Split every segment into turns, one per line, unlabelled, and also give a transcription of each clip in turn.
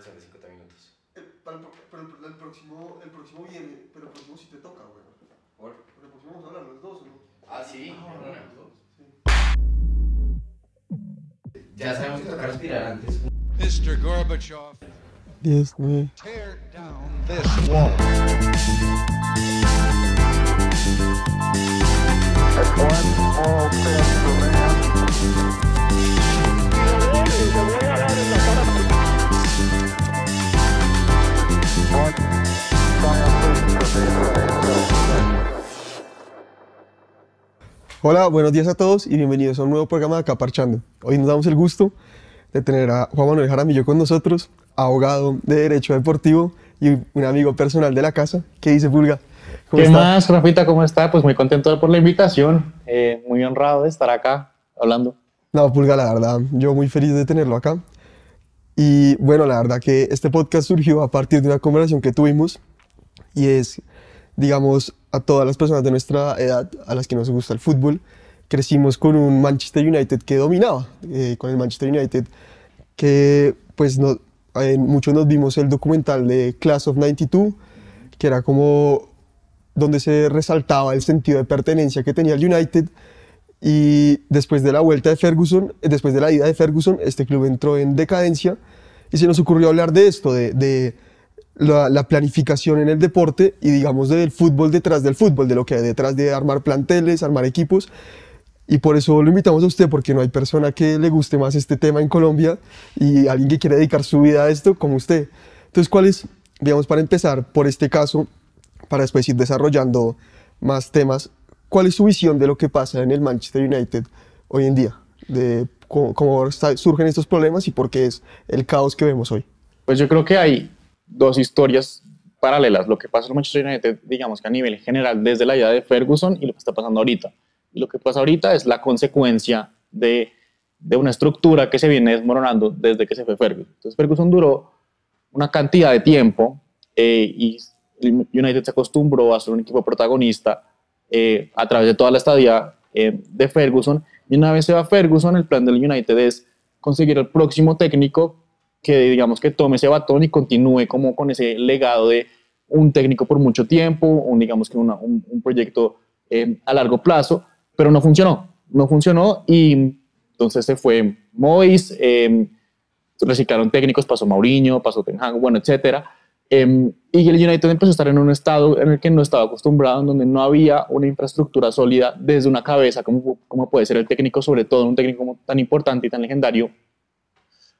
regresar de 50 minutos.
Eh, para el, pero el, el próximo, el próximo viene, pero el próximo sí te toca, güey.
¿Por?
Pero el próximo vamos a hablar los dos, ¿o no?
Ah, sí.
Sí.
Ya sabemos que toca respirar antes.
Mr. Gorbachev,
10, 9.
tear down this wall.
Hola, buenos días a todos y bienvenidos a un nuevo programa de Acá Parchando. Hoy nos damos el gusto de tener a Juan Manuel Jaramillo con nosotros, abogado de Derecho Deportivo y un amigo personal de la casa. ¿Qué dice Pulga? ¿Cómo
¿Qué
está?
más, Rafita? ¿Cómo está? Pues muy contento por la invitación. eh, muy honrado de estar acá hablando.
No, Pulga, la verdad, yo muy feliz de tenerlo acá. Y bueno, la verdad que este podcast surgió a partir de una conversación que tuvimos y es, digamos, a todas las personas de nuestra edad a las que nos gusta el fútbol, crecimos con un Manchester United que dominaba, eh, con el Manchester United que pues no, muchos nos vimos el documental de Class of 92, que era como donde se resaltaba el sentido de pertenencia que tenía el United. Y después de la vuelta de Ferguson, eh, después de la ida de Ferguson, este club entró en decadencia y se nos ocurrió hablar de esto, de la, la planificación en el deporte y digamos del fútbol detrás del fútbol, de lo que hay detrás de armar planteles, armar equipos. Y por eso lo invitamos a usted, porque no hay persona que le guste más este tema en Colombia y alguien que quiere dedicar su vida a esto como usted. Entonces, ¿cuál es, digamos, para empezar por este caso, para después ir desarrollando más temas, cuál es su visión de lo que pasa en el Manchester United hoy en día? De cómo, cómo surgen estos problemas y por qué es el caos que vemos hoy.
Pues yo creo que hay dos historias paralelas. Lo que pasa en Manchester United, digamos que a nivel general, desde la ida de Ferguson y lo que está pasando ahorita. Y lo que pasa ahorita es la consecuencia de, de una estructura que se viene desmoronando desde que se fue Ferguson. Entonces Ferguson duró una cantidad de tiempo eh, y United se acostumbró a ser un equipo protagonista eh, a través de toda la estadía eh, de Ferguson. Y una vez se va Ferguson, el plan del United es conseguir el próximo técnico que digamos que tome ese batón y continúe como con ese legado de un técnico por mucho tiempo, un, digamos que una- un, un proyecto eh, a largo plazo, pero no funcionó, no funcionó y entonces se fue Mois, eh, reciclaron técnicos, pasó Mourinho, pasó Ten Hag, bueno, etcétera. Eh, y el United empezó a estar en un estado en el que no estaba acostumbrado, en donde no había una infraestructura sólida desde una cabeza, como, como puede ser el técnico, sobre todo un técnico tan importante y tan legendario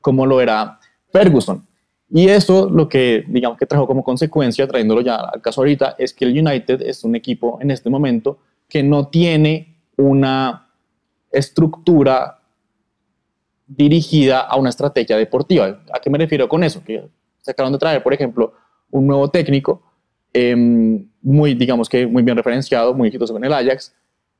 como lo era Ferguson. Y eso lo que, digamos, que trajo como consecuencia, trayéndolo ya al caso ahorita, es que el United es un equipo en este momento que no tiene una estructura dirigida a una estrategia deportiva. ¿A qué me refiero con eso? Que se de traer, por ejemplo, un nuevo técnico, em, muy, digamos que muy bien referenciado, muy exitoso en el Ajax,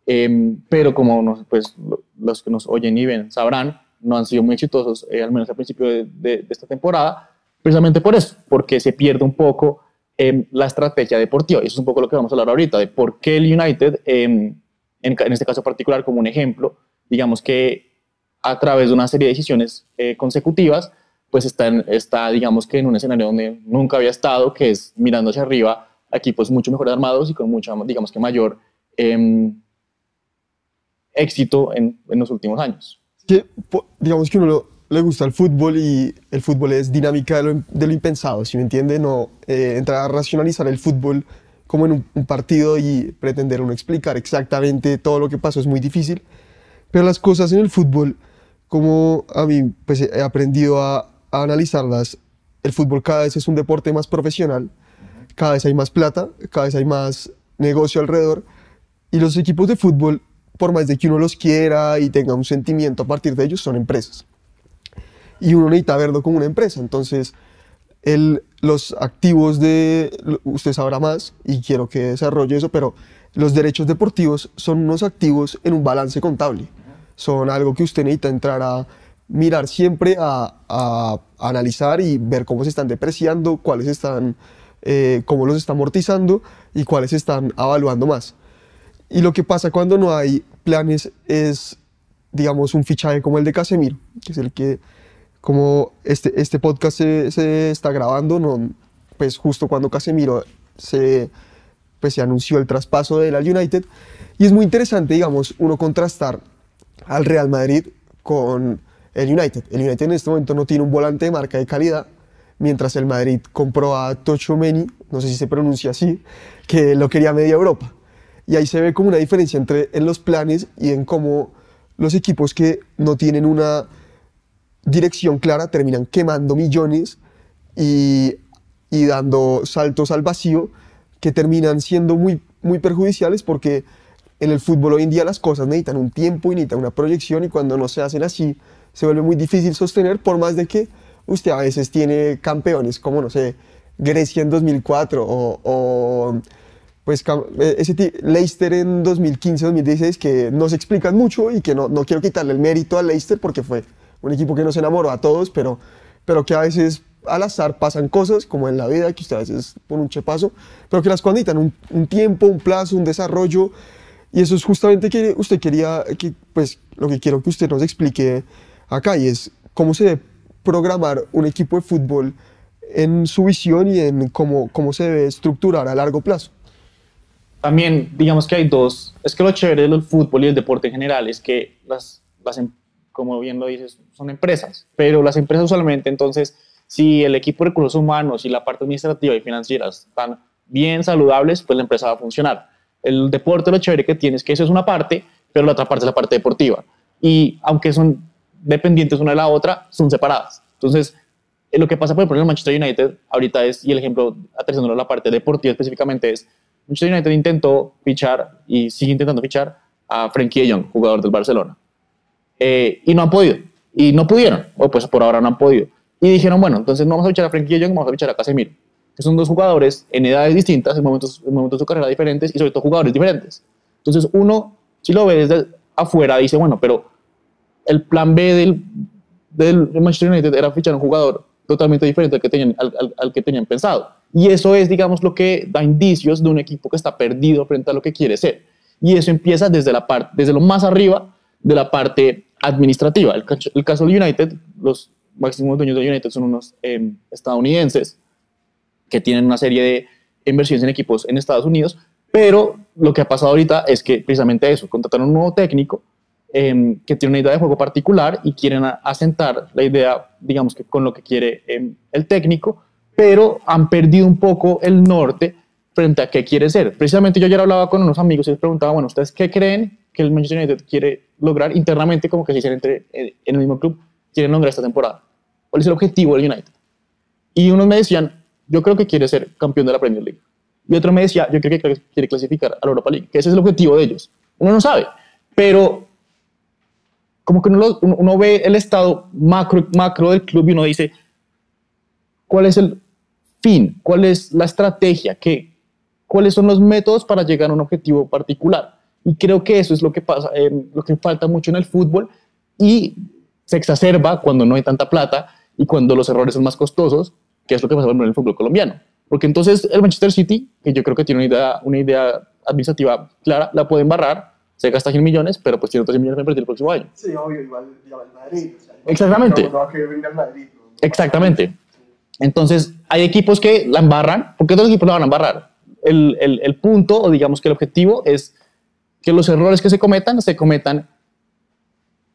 em, pero como pues, lo- los que nos oyen y ven sabrán, no han sido muy exitosos, eh, al menos al principio de, esta temporada, precisamente por eso, porque se pierde un poco em, la estrategia deportiva. Y eso es un poco lo que vamos a hablar ahorita, de por qué el United, em, en, en este caso particular, como un ejemplo, digamos que a través de una serie de decisiones eh, consecutivas, pues está, en- está, digamos que en un escenario donde nunca había estado, que es mirando hacia arriba, equipos mucho mejor armados y con mucha, digamos que mayor em, éxito en, en los últimos años.
Que digamos que uno lo- le gusta el fútbol y el fútbol es dinámica de lo, de lo impensado, si me entiende? No eh, entrar a racionalizar el fútbol como en un, un partido y pretender uno explicar exactamente todo lo que pasó es muy difícil. Pero las cosas en el fútbol, como a mí pues, he aprendido a, a analizarlas, el fútbol cada vez es un deporte más profesional, cada vez hay más plata, cada vez hay más negocio alrededor y los equipos de fútbol, por más de que uno los quiera y tenga un sentimiento a partir de ellos, son empresas. Y uno necesita verlo como una empresa. Entonces, el, los activos de, usted sabrá más y quiero que desarrolle eso, pero los derechos deportivos son unos activos en un balance contable. Son algo que usted necesita entrar a mirar siempre, a, a analizar y ver cómo se están depreciando, cuáles están, eh, cómo los está amortizando y cuáles están evaluando más. Y lo que pasa cuando no hay planes es, digamos, un fichaje como el de Casemiro, que es el que como este, este podcast se, se está grabando, no, pues justo cuando Casemiro se, pues se anunció el traspaso del al United. Y es muy interesante, digamos, uno contrastar al Real Madrid con el United. El United en este momento no tiene un volante de marca de calidad, mientras el Madrid compró a Tocho Meni, no sé si se pronuncia así, que lo quería media Europa. Y ahí se ve como una diferencia entre en los planes y en cómo los equipos que no tienen una dirección clara terminan quemando millones y, y dando saltos al vacío que terminan siendo muy, muy perjudiciales porque en el fútbol hoy en día las cosas necesitan un tiempo y necesitan una proyección y cuando no se hacen así se vuelve muy difícil sostener por más de que usted a veces tiene campeones como, no sé, Grecia en 2004 o, o pues eh, ese Leicester en 2015, 2016 que no se explican mucho y que no, no quiero quitarle el mérito a Leicester porque fue un equipo que nos enamoró a todos, pero, pero que a veces al azar pasan cosas como en la vida que usted a veces pone un chepazo, pero que las cosas necesitan un, un tiempo, un plazo, un desarrollo y eso es justamente que usted quería, que, pues lo que quiero que usted nos explique acá y es cómo se debe programar un equipo de fútbol en su visión y en cómo, cómo se debe estructurar a largo plazo.
También, digamos que hay dos. Es que lo chévere del fútbol y el deporte en general es que las, las em- como bien lo dices, son empresas. Pero las empresas usualmente, entonces, si el equipo de recursos humanos y la parte administrativa y financiera están bien saludables, pues la empresa va a funcionar. El deporte, lo chévere que tiene es que eso es una parte, pero la otra parte es la parte deportiva. Y aunque son dependientes una de la otra, son separadas. Entonces, eh, lo que pasa, por ejemplo, en Manchester United ahorita es, y el ejemplo aterrizándolo a la parte deportiva específicamente es, Manchester United intentó fichar y sigue intentando fichar a Frenkie de Jong, jugador del Barcelona. Eh, y no han podido. Y no pudieron, o pues por ahora no han podido. Y dijeron, bueno, entonces no vamos a fichar a Frenkie de Jong, vamos a fichar a Casemiro. Que son dos jugadores en edades distintas, en momentos, en momentos de su carrera diferentes y sobre todo jugadores diferentes. Entonces uno, si lo ve desde afuera, dice, bueno, pero el plan B del, del Manchester United era fichar a un jugador totalmente diferente al que, tenían, al, al- al que tenían pensado. Y eso es, digamos, lo que da indicios de un equipo que está perdido frente a lo que quiere ser. Y eso empieza desde, la parte, desde lo más arriba de la parte administrativa. El, el caso del United, los máximos dueños del United son unos eh, estadounidenses que tienen una serie de inversiones en equipos en Estados Unidos, pero lo que ha pasado ahorita es que precisamente eso, contrataron un nuevo técnico eh, que tiene una idea de juego particular y quieren asentar la idea, digamos que con lo que quiere eh, el técnico, pero han perdido un poco el norte frente a qué quiere ser. Precisamente yo ayer hablaba con unos amigos y les preguntaba, bueno, ¿ustedes qué creen que el Manchester United quiere lograr internamente, como que se dicen entre, eh, en el mismo club, quieren lograr esta temporada? ¿Cuál es el objetivo del United? Y unos me decían, yo creo que quiere ser campeón de la Premier League. Y otro me decía, yo creo que quiere clasificar a la Europa League, que ese es el objetivo de ellos. Uno no sabe, pero como que uno, lo- uno ve el estado macro, macro del club y uno dice, ¿cuál es el fin? ¿Cuál es la estrategia? ¿Qué, ¿Cuáles son los métodos para llegar a un objetivo particular? Y creo que eso es lo que pasa, eh, lo que falta mucho en el fútbol y se exacerba cuando no hay tanta plata y cuando los errores son más costosos, que es lo que pasa en el fútbol colombiano. Porque entonces el Manchester City, que yo creo que tiene una idea, una idea administrativa clara, la pueden barrar, se gasta 100 millones, pero pues tiene otros 100 millones para invertir el próximo año.
Sí, obvio, igual, igual Madrid.
Exactamente.
No, va a querer venir al Madrid.
Exactamente. Entonces, hay equipos que la embarran, porque otros equipos la van a embarrar. El, punto, o digamos que el objetivo, es que los errores que se cometan, se cometan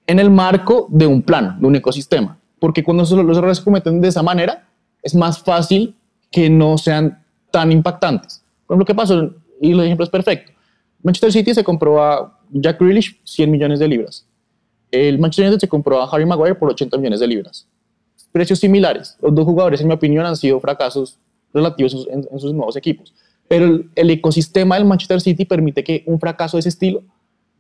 en el marco de un plan, de un ecosistema. Porque cuando los errores se cometen de esa manera, es más fácil que no sean tan impactantes. Por ejemplo, ¿qué pasó? Y el ejemplo es perfecto. Manchester City se compró a Jack Grealish 100 millones de libras. El Manchester United se compró a Harry Maguire por 80 millones de libras precios similares. Los dos jugadores, en mi opinión, han sido fracasos relativos en en, sus nuevos equipos. Pero el, el ecosistema del Manchester City permite que un fracaso de ese estilo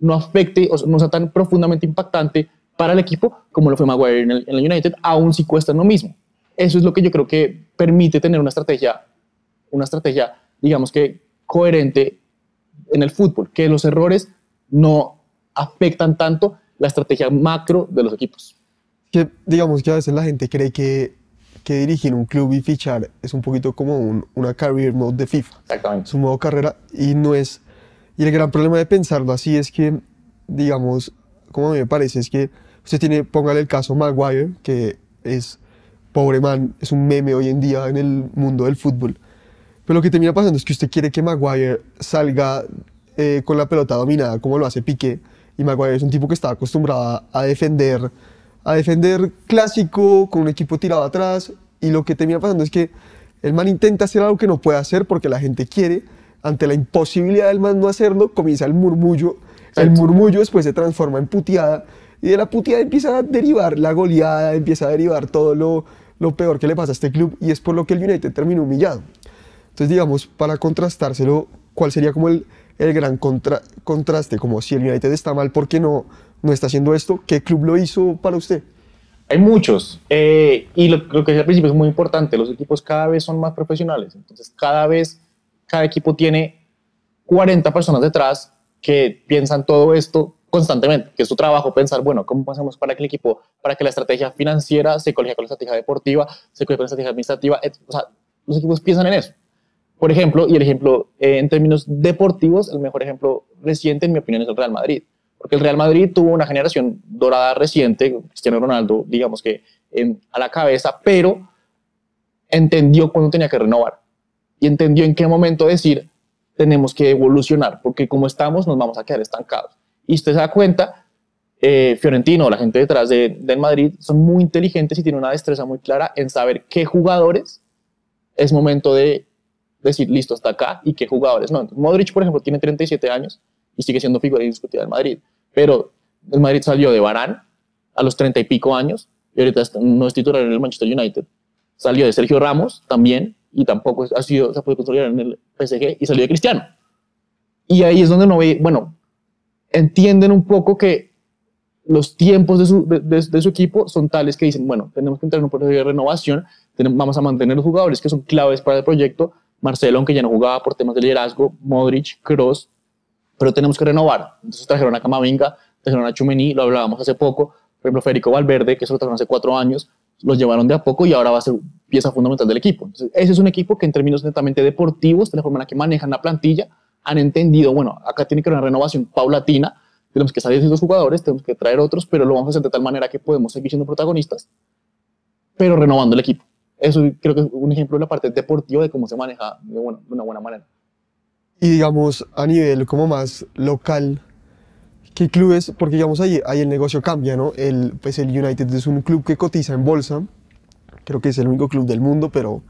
no afecte o no sea tan profundamente impactante para el equipo como lo fue Maguire en el, en el United, aun si cuestan lo mismo. Eso es lo que yo creo que permite tener una estrategia, una estrategia, digamos que coherente en el fútbol, que los errores no afectan tanto la estrategia macro de los equipos.
Que digamos que a veces la gente cree que, que dirigir un club y fichar es un poquito como un- una career mode de FIFA.
Exactamente.
Es un modo carrera y no es... Y el gran problema de pensarlo así es que, digamos, como a mí me parece, es que usted tiene, póngale el caso Maguire, que es, pobre man, es un meme hoy en día en el mundo del fútbol. Pero lo que termina pasando es que usted quiere que Maguire salga eh, con la pelota dominada como lo hace Piqué. Y Maguire es un tipo que está acostumbrado a defender, a defender clásico, con un equipo tirado atrás. Y lo que termina pasando es que el man intenta hacer algo que no puede hacer porque la gente quiere. Ante la imposibilidad del man no hacerlo, comienza el murmullo. El murmullo después se transforma en puteada. Y de la puteada empieza a derivar la goleada, empieza a derivar todo lo, lo peor que le pasa a este club. Y es por lo que el United terminó humillado. Entonces, digamos, para contrastárselo, ¿cuál sería como el, el gran contra- contraste? Como si el United está mal, ¿por qué no, no está haciendo esto? ¿Qué club lo hizo para usted?
Hay muchos. eh, y lo, que decía al principio es muy importante. Los equipos cada vez son más profesionales. Entonces, cada vez, cada equipo tiene 40 personas detrás que piensan todo esto constantemente, que es su trabajo pensar, bueno, ¿cómo hacemos para que el equipo, para que la estrategia financiera se colega con la estrategia deportiva, se colega con la estrategia administrativa? O sea, los equipos piensan en eso. Por ejemplo, y el ejemplo eh, en términos deportivos, el mejor ejemplo reciente, en mi opinión, es el Real Madrid. Porque el Real Madrid tuvo una generación dorada reciente, Cristiano Ronaldo, digamos que em, a la cabeza, pero entendió cuándo tenía que renovar y entendió en qué momento decir tenemos que evolucionar, porque como estamos nos vamos a quedar estancados. Y usted se da cuenta, eh, Fiorentino, la gente detrás de, del Madrid, son muy inteligentes y tienen una destreza muy clara en saber qué jugadores es momento de decir, listo, hasta acá, y qué jugadores no. Modric, por ejemplo, tiene 37 años y sigue siendo figura indiscutida del Madrid, pero el Madrid salió de Barán a los 30 y pico años y ahorita no es titular en el Manchester United. Salió de Sergio Ramos también y tampoco ha sido, se puede consolidar en el PSG y salió de Cristiano. Y ahí es donde uno ve, bueno, entienden un poco que los tiempos de su, de, de- de su equipo son tales que dicen, bueno, tenemos que entrar en un proceso de renovación, tenemos- vamos a mantener los jugadores que son claves para el proyecto, Marcelo, aunque ya no jugaba por temas de liderazgo, Modric, Kroos, pero tenemos que renovar. Entonces trajeron a Camavinga, trajeron a Chumení, lo hablábamos hace poco, por ejemplo, Federico Valverde, que eso lo trajeron hace cuatro años, los llevaron de a poco y ahora va a ser pieza fundamental del equipo. Entonces, ese es un equipo que en términos netamente deportivos, de la forma en la que manejan la plantilla, han entendido, bueno, acá tiene que haber una renovación paulatina, tenemos que salir de esos jugadores, tenemos que traer otros, pero lo vamos a hacer de tal manera que podemos seguir siendo protagonistas, pero renovando el equipo. Eso creo que es un ejemplo de la parte deportiva de cómo se maneja de, buena- de una buena manera.
Y digamos, a nivel como más local, ¿qué clubes? Porque digamos, ahí, ahí el negocio cambia, ¿no? El, pues el United es un club que cotiza en bolsa, creo que es el único club del mundo, pero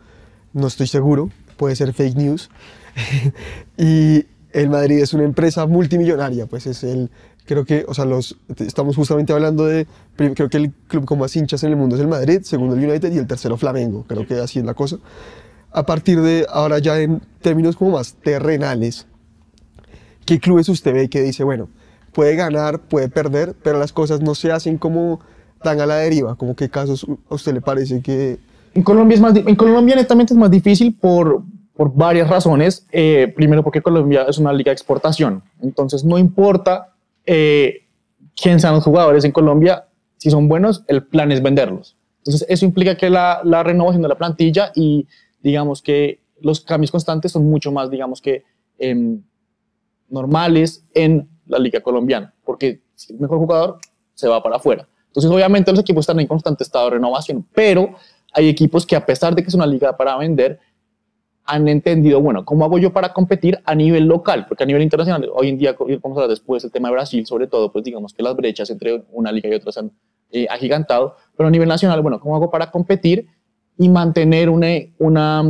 no estoy seguro, puede ser fake news. y el Madrid es una empresa multimillonaria, pues es el, creo que, o sea, los, estamos justamente hablando de, creo que el club con más hinchas en el mundo es el Madrid, segundo el United y el tercero Flamengo, creo que así es la cosa. A partir de ahora ya en términos como más terrenales, ¿qué clubes usted ve que dice, bueno, puede ganar, puede perder, pero las cosas no se hacen como tan a la deriva? Como qué casos a usted le parece que...
En Colombia, es más, en Colombia netamente es más difícil por, por varias razones. Eh, primero porque Colombia es una liga de exportación. Entonces no importa eh, quién sean los jugadores en Colombia, si son buenos, el plan es venderlos. Entonces eso implica que la renovación de la plantilla y digamos que los cambios constantes son mucho más, digamos que em, normales en la liga colombiana, porque si el mejor jugador se va para afuera. Entonces, obviamente, los equipos están en constante estado de renovación, pero hay equipos que, a pesar de que es una liga para vender, han entendido, bueno, ¿cómo hago yo para competir a nivel local? Porque a nivel internacional, hoy en día, vamos a hablar después del tema de Brasil, sobre todo, pues digamos que las brechas entre una liga y otra se han eh, agigantado, pero a nivel nacional, bueno, ¿cómo hago para competir y mantener una, una,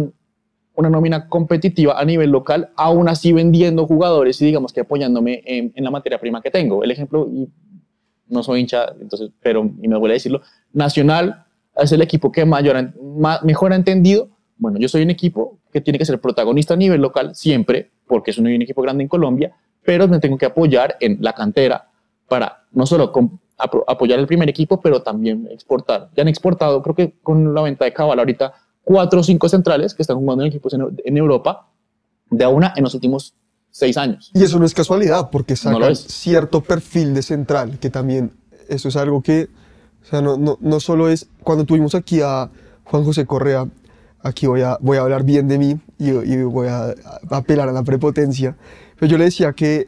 una nómina competitiva a nivel local, aún así vendiendo jugadores y digamos que apoyándome en, en la materia prima que tengo? El ejemplo, y no soy hincha, entonces, pero y me duele decirlo, Nacional es el equipo que mayor, ma- mejor ha entendido, bueno, yo soy un equipo que tiene que ser protagonista a nivel local siempre, porque es un, un equipo grande en Colombia, pero me tengo que apoyar en la cantera para no solo apoyar el primer equipo, pero también exportar. Ya han exportado, creo que con la venta de Cabal ahorita, cuatro o cinco centrales que están jugando en equipos en, en Europa, de a una en los últimos seis años.
Y eso no es casualidad, porque sacan cierto perfil de central, que también eso es algo que, o sea, no, no, no solo es, cuando tuvimos aquí a Juan José Correa, aquí voy a, voy a hablar bien de mí y, y voy a, a apelar a la prepotencia, pero yo le decía que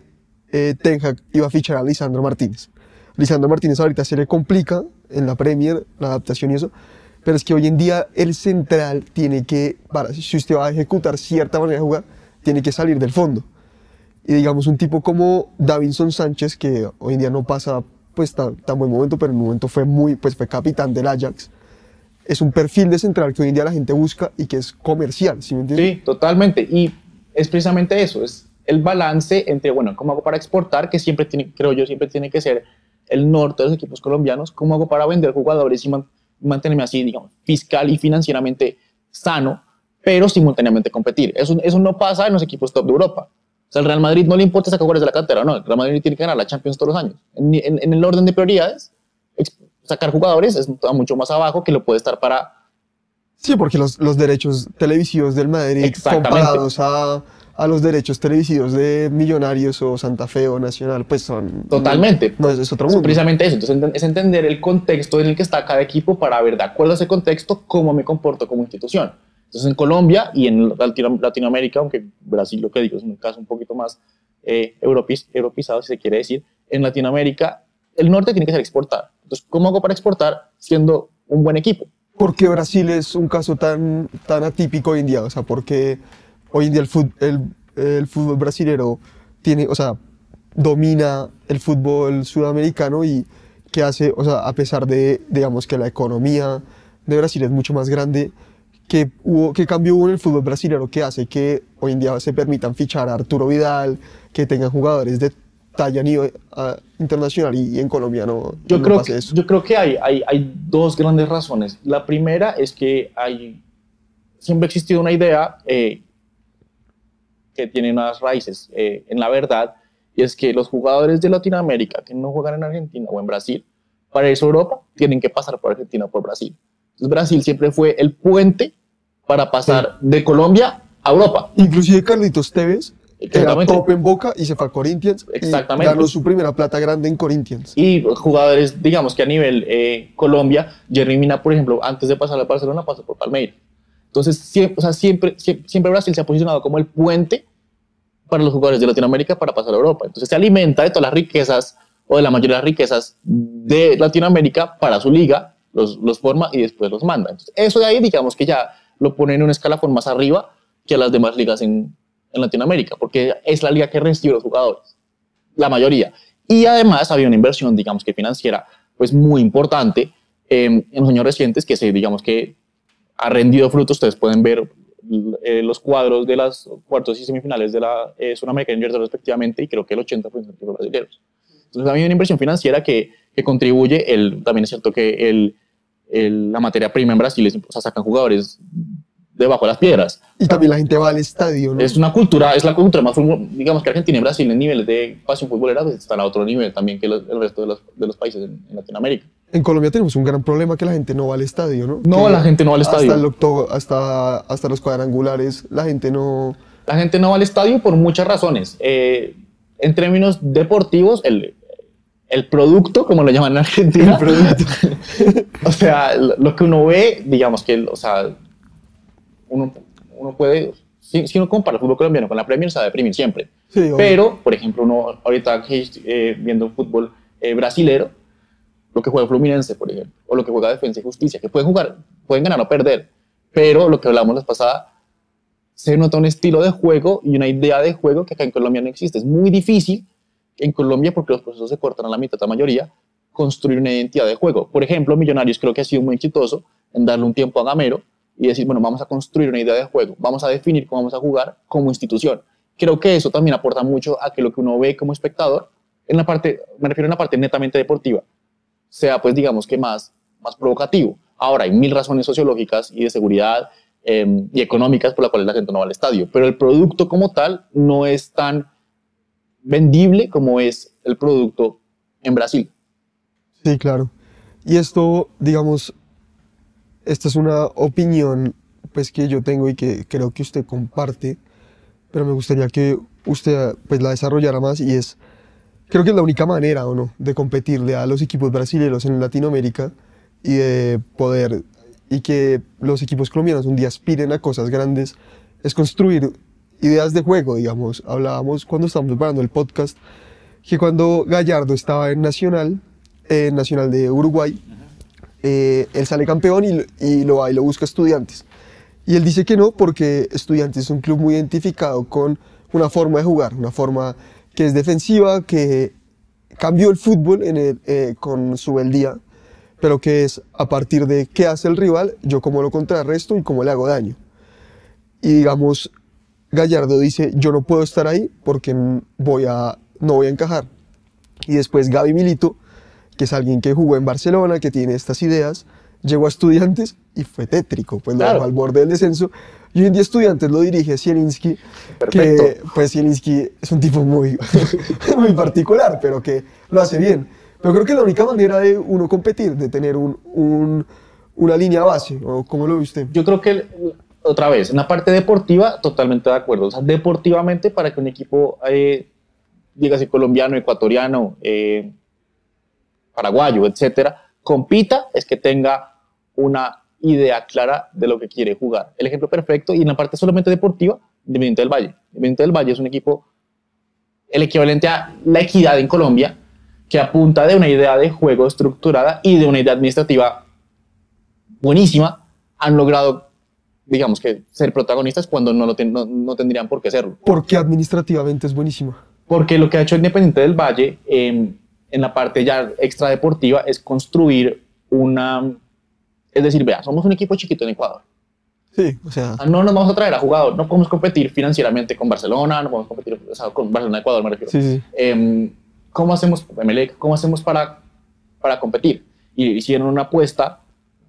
eh, Ten Hag iba a fichar a Lisandro Martínez. Lisandro Martínez ahorita se le complica en la Premier, la adaptación y eso, pero es que hoy en día el central tiene que, para, si usted va a ejecutar cierta manera de jugar, tiene que salir del fondo. Y digamos un tipo como Davinson Sánchez, que hoy en día no pasa pues tan, tan buen momento, pero en un momento fue muy, pues fue capitán del Ajax. Es un perfil de central que hoy en día la gente busca y que es comercial, ¿sí me entiendes?
Sí, totalmente. Y es precisamente eso, es el balance entre, bueno, cómo hago para exportar, que siempre tiene, creo yo, siempre tiene que ser el norte de los equipos colombianos, cómo hago para vender jugadores y man- mantenerme así, digamos, fiscal y financieramente sano, pero simultáneamente competir. Eso, eso no pasa en los equipos top de Europa. O sea, al Real Madrid no le importa sacar jugadores de la cantera, no. El Real Madrid tiene que ganar la Champions todos los años. En, en- en el orden de prioridades, sacar jugadores es mucho más abajo que lo puede estar para
Sí, porque los, los derechos televisivos del Madrid comparados a, a los derechos televisivos de Millonarios o Santa Fe o Nacional, pues son...
Totalmente.
No, es, es otro
Es
mundo.
precisamente eso. Entonces, es entender el contexto en el que está cada equipo para ver, de acuerdo a ese contexto, cómo me comporto como institución. Entonces, en Colombia y en Latino- Latinoamérica, aunque Brasil, lo que digo, es un caso un poquito más eh, europiz- europeizado, si se quiere decir, en Latinoamérica, el norte tiene que ser exportar. Entonces, ¿cómo hago para exportar siendo un buen equipo?
¿Por qué Brasil es un caso tan, tan atípico hoy en día? O sea, porque hoy en día el, fut- el, el fútbol brasilero tiene, o sea, domina el fútbol sudamericano y que hace, o sea, a pesar de, digamos, que la economía de Brasil es mucho más grande, que hubo, qué cambio hubo en el fútbol brasilero que hace que hoy en día se permitan fichar a Arturo Vidal, que tengan jugadores de talla nivel internacional y, y en Colombia no,
Yo,
no
creo, que,
eso.
yo creo que hay, hay, hay dos grandes razones. La primera es que hay, siempre ha existido una idea eh, que tiene unas raíces eh, en la verdad, y es que los jugadores de Latinoamérica que no juegan en Argentina o en Brasil, para irse a Europa, tienen que pasar por Argentina o por Brasil. Entonces Brasil siempre fue el puente para pasar de Colombia a Europa.
Inclusive Carlitos Tevez era top en Boca y se fue a Corinthians. y
Exactamente.
ganó su primera plata grande en Corinthians.
Y jugadores, digamos que a nivel eh, Colombia, Jerry Mina, por ejemplo, antes de pasar a Barcelona, pasó por Palmeiras. Entonces, siempre, o sea, siempre, siempre, siempre Brasil se ha posicionado como el puente para los jugadores de Latinoamérica para pasar a Europa. Entonces, se alimenta de todas las riquezas o de la mayoría de las riquezas de Latinoamérica para su liga, los, los forma y después los manda. Entonces, eso de ahí, digamos que ya lo pone en un escalafón más arriba que a las demás ligas en, en Latinoamérica, porque es la liga que recibe los jugadores la mayoría. Y además había una inversión, digamos que financiera, pues muy importante eh, en los años recientes que se, digamos que ha rendido frutos. Ustedes pueden ver eh, los cuadros de las cuartos y semifinales de la eh, Sudamericana Junior respectivamente y creo que el 80% son brasileños. Entonces había una inversión financiera que, que contribuye, el, también es cierto que el, el- la materia prima en Brasil, es, o sea, sacan jugadores debajo de las piedras.
Y también la gente va al estadio, ¿no?
Es una cultura, es la cultura más, digamos que Argentina y Brasil en niveles de pasión futbolera pues, están a otro nivel también que los- el resto de los, de los países en, en Latinoamérica.
En Colombia tenemos un gran problema que la gente no va al estadio, ¿no?
No,
Que
la gente no va al estadio.
Hasta, el octo- hasta, hasta los cuadrangulares, la gente no...
La gente no va al estadio por muchas razones. Eh, en términos deportivos, el, el producto, como lo llaman en Argentina,
El producto.
o sea, lo que uno ve, digamos que, o sea, uno, uno puede, si, si uno compara el fútbol colombiano con la Premier, se va a deprimir siempre.
Sí.
Pero, por ejemplo, uno ahorita eh, viendo fútbol eh, brasilero, lo que juega Fluminense, por ejemplo, o lo que juega Defensa y Justicia, que pueden jugar, pueden ganar o perder, pero lo que hablamos la pasada, se nota un estilo de juego y una idea de juego que acá en Colombia no existe. Es muy difícil en Colombia, porque los procesos se cortan a la mitad, la mayoría, construir una identidad de juego. Por ejemplo, Millonarios creo que ha sido muy exitoso en darle un tiempo a Gamero y decir, bueno, vamos a construir una idea de juego, vamos a definir cómo vamos a jugar como institución. Creo que eso también aporta mucho a que lo que uno ve como espectador, en la parte, me refiero a una parte netamente deportiva, sea pues digamos que más, más provocativo. Ahora, hay mil razones sociológicas y de seguridad eh, y económicas por las cuales la gente no va al estadio, pero el producto como tal no es tan vendible como es el producto en Brasil.
Sí, claro. Y esto, digamos, esta es una opinión pues que yo tengo y que creo que usted comparte, pero me gustaría que usted pues la desarrollara más y es, creo que es la única manera, ¿o no?, de competirle a los equipos brasileños en Latinoamérica y de poder, y que los equipos colombianos un día aspiren a cosas grandes, es construir ideas de juego, digamos. Hablábamos cuando estábamos preparando el podcast, que cuando Gallardo estaba en Nacional, en Nacional de Uruguay, eh, él sale campeón y, y lo va y lo busca estudiantes. Y él dice que no porque estudiantes es un club muy identificado con una forma de jugar, una forma que es defensiva, que cambió el fútbol en el, eh, con su beldía, pero que es a partir de qué hace el rival, yo cómo lo contrarresto y cómo le hago daño. Y digamos, Gallardo dice, yo no puedo estar ahí porque voy a, no voy a encajar. Y después Gaby Milito, que es alguien que jugó en Barcelona, que tiene estas ideas, llegó a Estudiantes y fue tétrico, pues lo
Claro.
dejó al borde del descenso. Y hoy en día Estudiantes lo dirige Zielinski, que
Perfecto.
pues Zielinski es un tipo muy, muy particular, pero que lo hace bien. Pero creo que la única manera de uno competir, de tener un, un- una línea base, o cómo lo ve usted.
Yo creo que, otra vez, en la parte deportiva, totalmente de acuerdo. O sea, deportivamente, para que un equipo, eh, dígase colombiano, ecuatoriano, eh, paraguayo, etcétera, compita, es que tenga una idea clara de lo que quiere jugar. El ejemplo perfecto, y en la parte solamente deportiva, Independiente del Valle. Independiente del Valle es un equipo, el equivalente a la equidad en Colombia, que apunta de una idea de juego estructurada y de una idea administrativa buenísima, han logrado, digamos que, ser protagonistas cuando no, lo ten- no, no tendrían por qué serlo.
Porque administrativamente es buenísima.
Porque lo que ha hecho Independiente del Valle eh, en la parte ya extradeportiva es construir una... Es decir, vea, somos un equipo chiquito en Ecuador.
Sí, o sea,
Ah, No nos vamos a traer a jugador, no podemos competir financieramente con Barcelona, no podemos competir o sea, con Barcelona, Ecuador, me refiero.
sí, sí.
Em, ¿cómo hacemos, Emelec, cómo hacemos para, para competir? Y hicieron una apuesta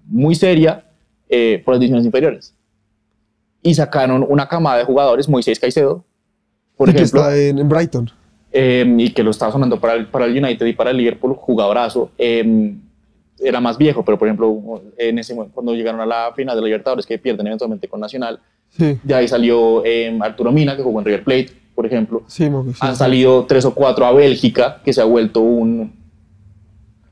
muy seria eh, por las divisiones inferiores. Y sacaron una camada de jugadores, Moisés Caicedo, por
y que
ejemplo,
está en, en Brighton.
em, y que lo estaba sonando para el, para el United y para el Liverpool, jugadorazo. em, era más viejo, pero por ejemplo, en ese, momento, cuando llegaron a la final de la Libertadores, que pierden eventualmente con Nacional,
Sí,
de ahí salió em, Arturo Mina, que jugó en River Plate, por ejemplo.
sí, sí,
Han salido tres o cuatro a Bélgica, que se ha vuelto un,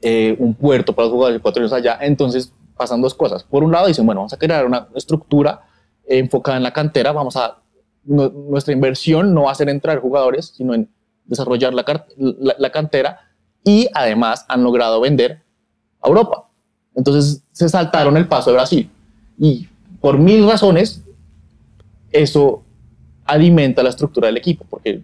eh, un puerto para los jugadores ecuatorianos allá. Entonces pasan dos cosas. Por un lado dicen, bueno, vamos a crear una estructura eh, enfocada en la cantera, vamos a, nu- nuestra inversión no va a ser en traer jugadores, sino en desarrollar la, la, la cantera y además han logrado vender a Europa. Entonces se saltaron el paso de Brasil y por mil razones eso alimenta la estructura del equipo, porque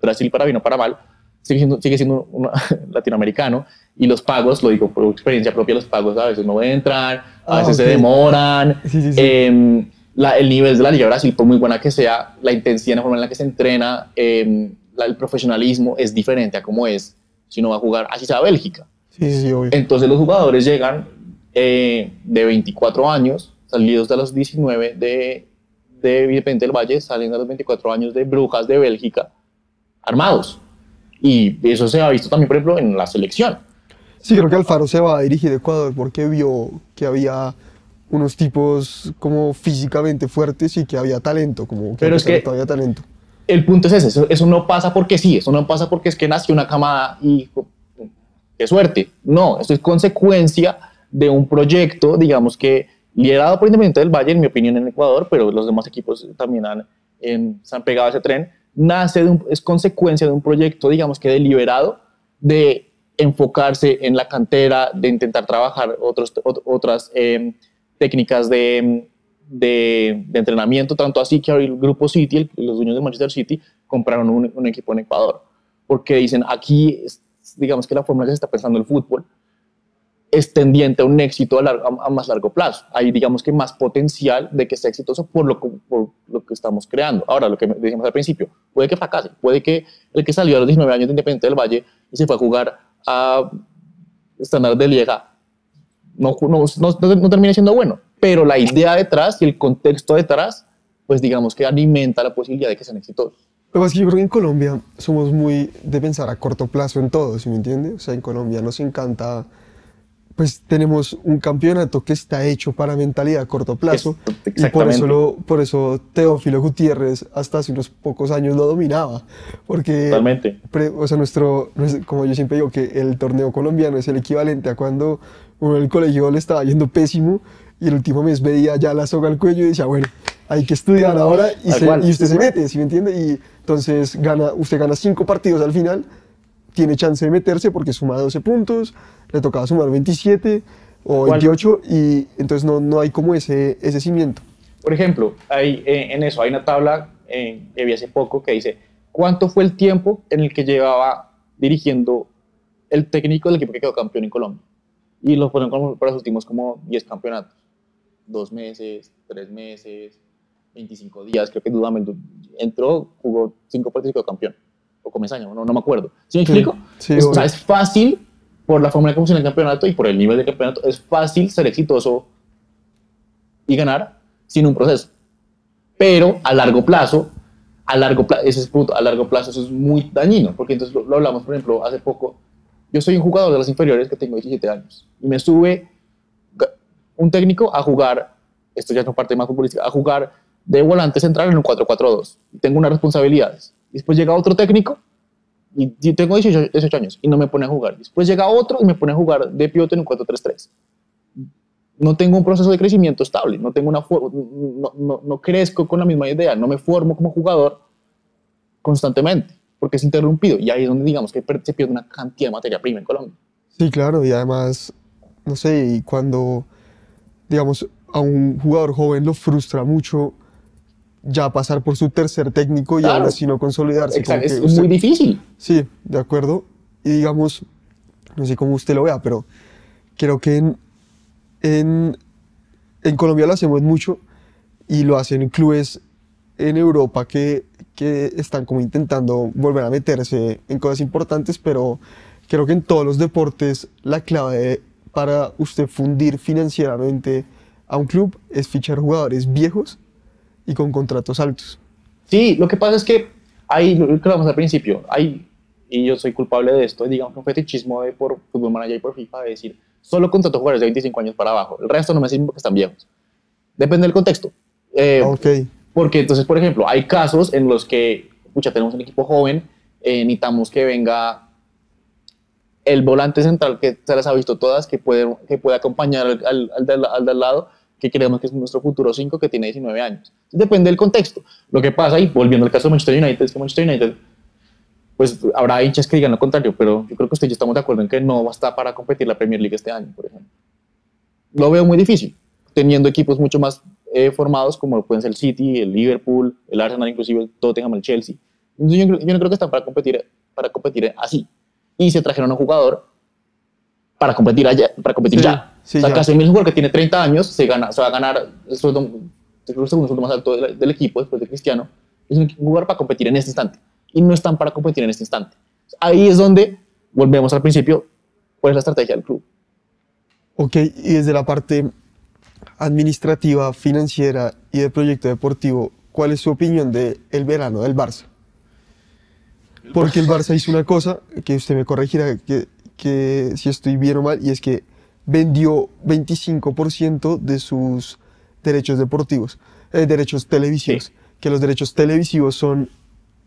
Brasil para bien o para mal sigue siendo, sigue siendo un latinoamericano y los pagos, lo digo por experiencia propia, los pagos a veces no entrar, a
Ah,
veces
ok.
se demoran.
Sí, sí, sí.
Em, la- el nivel de la Liga Brasil, por muy buena que sea, la intensidad, la forma en la que se entrena, em, la- el profesionalismo es diferente a como es si uno va a jugar, así sea Bélgica.
Sí, sí, obvio.
Entonces los jugadores llegan eh, de 24 años, salidos de los 19 de, de Independiente del Valle, salen de los 24 años de Brujas de Bélgica, armados. Y eso se ha visto también, por ejemplo, en la selección.
Sí, creo que Alfaro se va a dirigir a Ecuador porque vio que había unos tipos como físicamente fuertes y que había talento, como que,
Pero
a
es que-
había talento.
El punto es ese, eso, eso no pasa porque sí, eso no pasa porque es que nació una camada y qué suerte. No, esto es consecuencia de un proyecto, digamos que liderado por Independiente del Valle, en mi opinión, en Ecuador, pero los demás equipos también han, en- se han pegado a ese tren, nace de un- es consecuencia de un proyecto, digamos que deliberado, de enfocarse en la cantera, de intentar trabajar otros, ot- otras em, técnicas de, em, de, de entrenamiento, tanto así que el grupo City, el- los dueños de Manchester City, compraron un, un equipo en Ecuador, porque dicen, aquí, digamos que la en que se está pensando el fútbol es tendiente a un éxito a, lar- a- más largo plazo. Hay, digamos que, más potencial de que sea exitoso por lo, que- por lo que estamos creando. Ahora, lo que decíamos al principio, puede que fracase, puede que el que salió a los 19 años de Independiente del Valle y se fue a jugar a Standard de Lieja no, no, no, no siendo bueno, pero la idea detrás y el contexto detrás, pues digamos que alimenta la posibilidad de que sean exitosos.
Lo es que yo creo que en Colombia somos muy de pensar a corto plazo en todo, ¿sí me entiende? O sea, en Colombia nos encanta, pues tenemos un campeonato que está hecho para mentalidad a corto plazo. Y por eso, lo- por eso Teófilo Gutiérrez hasta hace unos pocos años lo dominaba. Porque
Totalmente.
pre- o sea, nuestro, nues- como yo siempre digo, que el torneo colombiano es el equivalente a cuando uno en el colegio le estaba yendo pésimo y el último mes veía ya la soga al cuello y decía, bueno, hay que estudiar ahora y, se- y usted se mete, ¿sí me entiende? Y entonces gana, usted gana cinco partidos al final, tiene chance de meterse porque suma 12 puntos, le tocaba sumar 27, o
¿Cuál?
28 y entonces no, no hay como ese, ese cimiento.
Por ejemplo, hay, eh, en eso hay una tabla eh, que vi hace poco que dice cuánto fue el tiempo en el que llevaba dirigiendo el técnico del equipo que quedó campeón en Colombia. Y lo ponen como para los últimos como 10 campeonatos. Dos meses, tres meses, 25 días, creo que Dudamel du- entró, jugó cinco partidos y quedó campeón. O comesaño, no, no me acuerdo. ¿Sí me
Sí,
explico?
sí,
es, o sea, es fácil, por la forma en que funciona el campeonato y por el nivel del campeonato, es fácil ser exitoso y ganar sin un proceso. Pero a largo plazo, a largo plazo, ese es punto, a largo plazo eso es muy dañino, porque entonces lo, lo hablamos, por ejemplo, hace poco, yo soy un jugador de las inferiores que tengo 17 años y me sube un técnico a jugar, esto ya es una parte más futbolística, a jugar de volante central en un 4-4-2. Y Tengo unas responsabilidades. Después llega otro técnico y tengo 18, 18 años y no me pone a jugar. Después llega otro y me pone a jugar de pivote en un 4-3-3 no tengo un proceso de crecimiento estable, no, tengo una no, no, no crezco con la misma idea, no me formo como jugador constantemente, porque es interrumpido. Y ahí es donde digamos que se pierde una cantidad de materia prima en Colombia.
Sí, claro, y además, no sé, y cuando, digamos, a un jugador joven lo frustra mucho ya pasar por su tercer técnico y
Claro.
aún así no consolidarse.
Exacto, es
usted-
muy difícil.
Sí, de acuerdo. Y digamos, no sé cómo usted lo vea, pero creo que en, en, en Colombia lo hacemos mucho y lo hacen en clubes en Europa que, que están como intentando volver a meterse en cosas importantes, pero creo que en todos los deportes la clave para usted fundir financieramente a un club es fichar jugadores viejos y con contratos altos.
Sí, lo que pasa es que ahí, lo que hablamos al principio, hay, y yo soy culpable de esto, digamos que un fetichismo de por Fútbol Manager y por FIFA de decir, solo contrato jugadores de 25 años para abajo, el resto no me sirve porque están viejos. Depende del contexto. Eh,
Ok,
Porque entonces, por ejemplo, hay casos en los que, pucha, tenemos un equipo joven, eh, necesitamos que venga el volante central que se las ha visto todas, que puede, que puede acompañar al, al, al, del, al del lado, que creemos que es nuestro futuro 5, que tiene 19 años. Depende del contexto. Lo que pasa, y volviendo al caso de Manchester United, es que Manchester United, pues habrá hinchas que digan lo contrario, pero yo creo que usted y yo estamos de acuerdo en que no basta para competir la Premier League este año, por ejemplo. Lo veo muy difícil, teniendo equipos mucho más eh, formados como pueden ser el City, el Liverpool, el Arsenal, inclusive el Tottenham, el Chelsea. Yo, yo no creo que están para competir, para competir así. Y se trajeron a un jugador para competir, allá, para competir
Sí,
ya.
sí,
o sea,
ya.
Casemiro es un jugador que tiene 30 años, se, gana, se va a ganar el, sueldo, el segundo sueldo más alto del, del equipo después de Cristiano. Es un jugador para competir en este instante. Y no están para competir en este instante. Ahí es donde volvemos al principio, cuál es la estrategia del club.
Ok, y desde la parte administrativa, financiera y de proyecto deportivo, ¿cuál es su opinión del el verano del Barça? Porque el Barça hizo una cosa, que usted me corregirá que, que si estoy bien o mal, y es que vendió 25% de sus derechos deportivos, eh, derechos televisivos,
Sí.
que los derechos televisivos son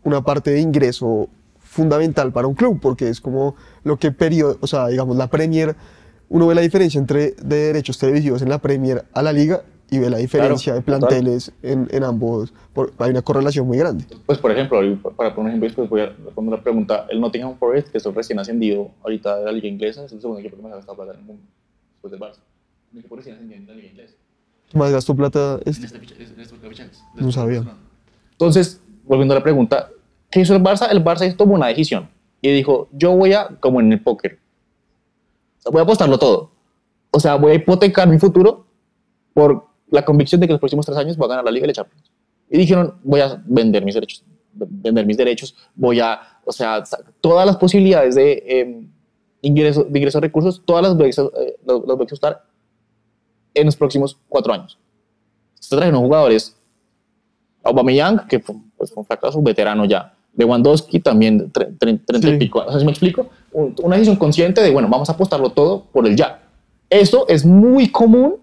una parte de ingreso fundamental para un club, porque es como lo que periodo, o sea, digamos, la Premier, uno ve la diferencia entre de derechos televisivos en la Premier a la liga y ve la diferencia de
total.
planteles en, en ambos, por- hay una correlación muy grande.
Pues, por ejemplo, para poner un ejemplo, después voy a responder la pregunta. El Nottingham Forest, que es el recién ascendido ahorita de la Liga Inglesa, es el segundo equipo que más ha gastado plata en el mundo, después del Barça. Un equipo recién ascendido en la Liga Inglesa.
Más gastó plata este.
este ficha- en fichajes.
No sabía.
Entonces, volviendo a la pregunta, ¿qué hizo el Barça? El Barça tomó una decisión y dijo, yo voy a, como en el póker, voy a apostarlo todo. O sea, voy a hipotecar mi futuro por la convicción de que los próximos tres años voy a ganar la Liga y la Champions. Y dijeron, voy a vender mis derechos, vender mis derechos, voy a, o sea, todas las posibilidades de eh, ingreso, de ingreso de recursos, todas las voy a, eh, las- voy a exhaustar en los próximos cuatro años. Se trajeron jugadores Aubameyang, que fue, pues, fue un fracaso, veterano ya. Lewandowski también, tre- tre- 30 y
Sí.
pico. O sea, ¿sí me explico? Un- Una decisión consciente de, bueno, vamos a apostarlo todo por el ya. Eso es muy común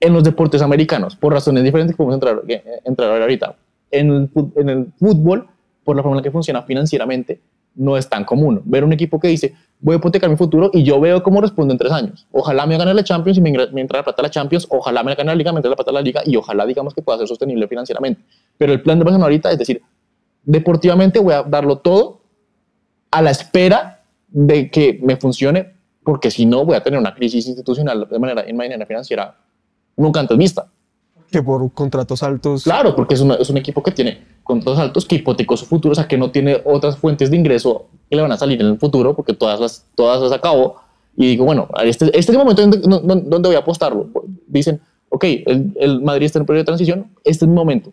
en los deportes americanos, por razones diferentes que podemos entrar, eh, entrar ahorita. En el, en el fútbol, por la forma en la que funciona financieramente, no es tan común. Ver un equipo que dice, voy a hipotecar mi futuro y yo veo cómo respondo en tres años. Ojalá me gane la Champions y me, me la plata a la Champions, ojalá me gane la Liga, me entra la plata a la Liga y ojalá digamos que pueda ser sostenible financieramente. Pero el plan de Barcelona ahorita es decir, deportivamente voy a darlo todo a la espera de que me funcione porque si no voy a tener una crisis institucional de manera, en manera financiera nunca antes vista.
Que por contratos altos.
Claro, porque es, una- es un equipo que tiene contratos altos, que hipotecó su futuro, o sea, que no tiene otras fuentes de ingreso que le van a salir en el futuro, porque todas las, todas las acabó. Y digo, bueno, este, este es el momento donde, donde- voy a apostarlo. Dicen, ok, el, el Madrid está en periodo de transición, este es mi momento.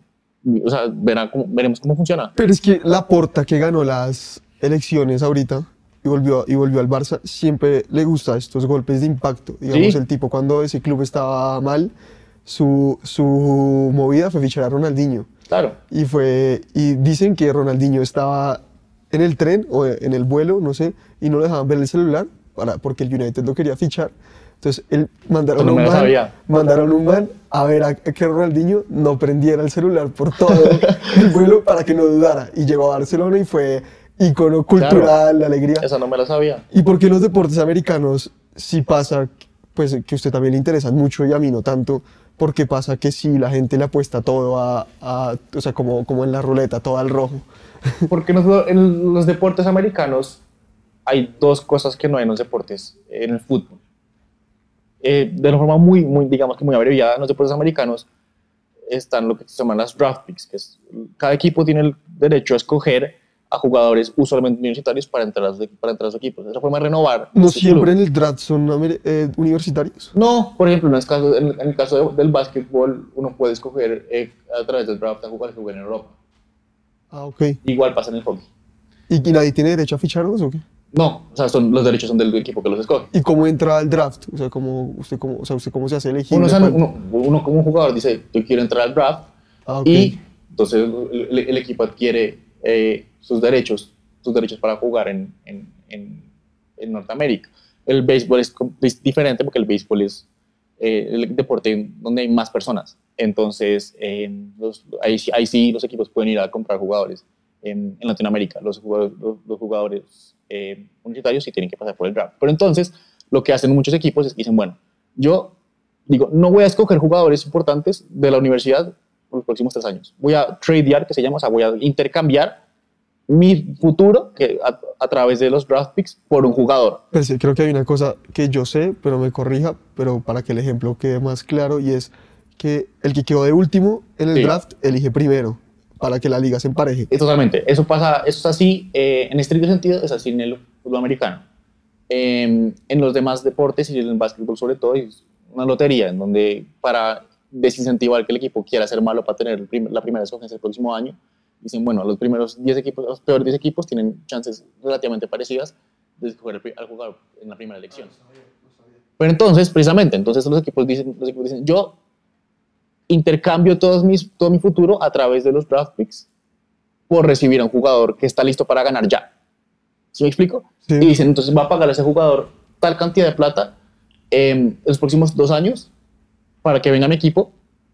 O sea, verá cómo- veremos cómo funciona.
Pero es que la porta que ganó las elecciones ahorita y volvió, y volvió al Barça, siempre le gusta estos golpes de impacto. Digamos,
Sí.
el tipo cuando ese club estaba mal, su, su movida fue fichar a Ronaldinho.
Claro.
Y, fue, y dicen que Ronaldinho estaba en el tren o en el vuelo, no sé, y no le dejaban ver el celular para, porque el United lo quería fichar. Entonces él mandaron,
no
un man, mandaron un man a ver a que Ronaldinho no prendiera el celular por todo el vuelo para que no dudara. Y llegó a Barcelona y fue icono cultural, alegría.
Esa no me la sabía.
¿Y por qué los deportes americanos sí pasa, pues que a usted también le interesan mucho y a mí no tanto? Porque pasa que sí, la gente le apuesta todo a, a- o sea, como, como en la ruleta, todo al rojo.
Porque nosotros, en los deportes americanos hay dos cosas que no hay en los deportes, en el fútbol. Eh, de una forma muy, muy, digamos que muy abreviada, en los deportes americanos están lo que se llaman las draft picks, que es, cada equipo tiene el derecho a escoger a jugadores usualmente universitarios para entrar a sus, para entrar a sus equipos. Es la forma de renovar.
No siempre
club.
en el draft son eh, universitarios.
No, por ejemplo, en el caso, en, el caso de- del básquetbol, uno puede escoger eh, a través del draft a jugadores que en Europa.
Ah, ok.
Igual pasa en el hockey.
¿Y, y nadie tiene derecho a ficharlos o qué?
No, o sea, son, los derechos son del equipo que los escoge.
¿Y cómo entra al draft? O sea, ¿cómo, usted, cómo, o sea, usted cómo se hace elegir?
Uno, o sea, uno, uno como un jugador dice, yo quiero entrar al draft
Ah, ok.
y entonces el, el equipo adquiere eh, sus derechos, sus derechos para jugar en, en, en, en Norteamérica. El béisbol es, es diferente porque el béisbol es eh, el deporte donde hay más personas. Entonces, eh, los- ahí, ahí sí los equipos pueden ir a comprar jugadores. En Latinoamérica, los jugadores, los, los jugadores eh, universitarios sí tienen que pasar por el draft. Pero entonces, lo que hacen muchos equipos es que dicen, bueno, yo digo, no voy a escoger jugadores importantes de la universidad por los próximos tres años. Voy a tradear, que se llama, o sea, voy a intercambiar mi futuro que a, a través de los draft picks por un jugador.
Pero sí, creo que hay una cosa que yo sé, pero me corrija, pero para que el ejemplo quede más claro, y es que el que quedó de último en el
Sí.
draft elige primero, para que la liga se empareje.
Totalmente. Eso pasa, eso es así, eh, en estricto sentido, es así en el fútbol americano. Eh, en los demás deportes y en el básquetbol sobre todo, es una lotería en donde para desincentivar que el equipo quiera ser malo para tener prim- la primera escogencia el próximo año, dicen, bueno, los primeros 10 equipos, los peores 10 equipos tienen chances relativamente parecidas de escoger al jugador en la primera elección. Pero entonces, precisamente, entonces los equipos dicen, los equipos dicen yo intercambio todos mis, todo mi futuro a través de los draft picks por recibir a un jugador que está listo para ganar ya. ¿Sí me explico?
Sí.
Y dicen, entonces va a pagar a ese jugador tal cantidad de plata em, en los próximos dos años para que venga mi equipo,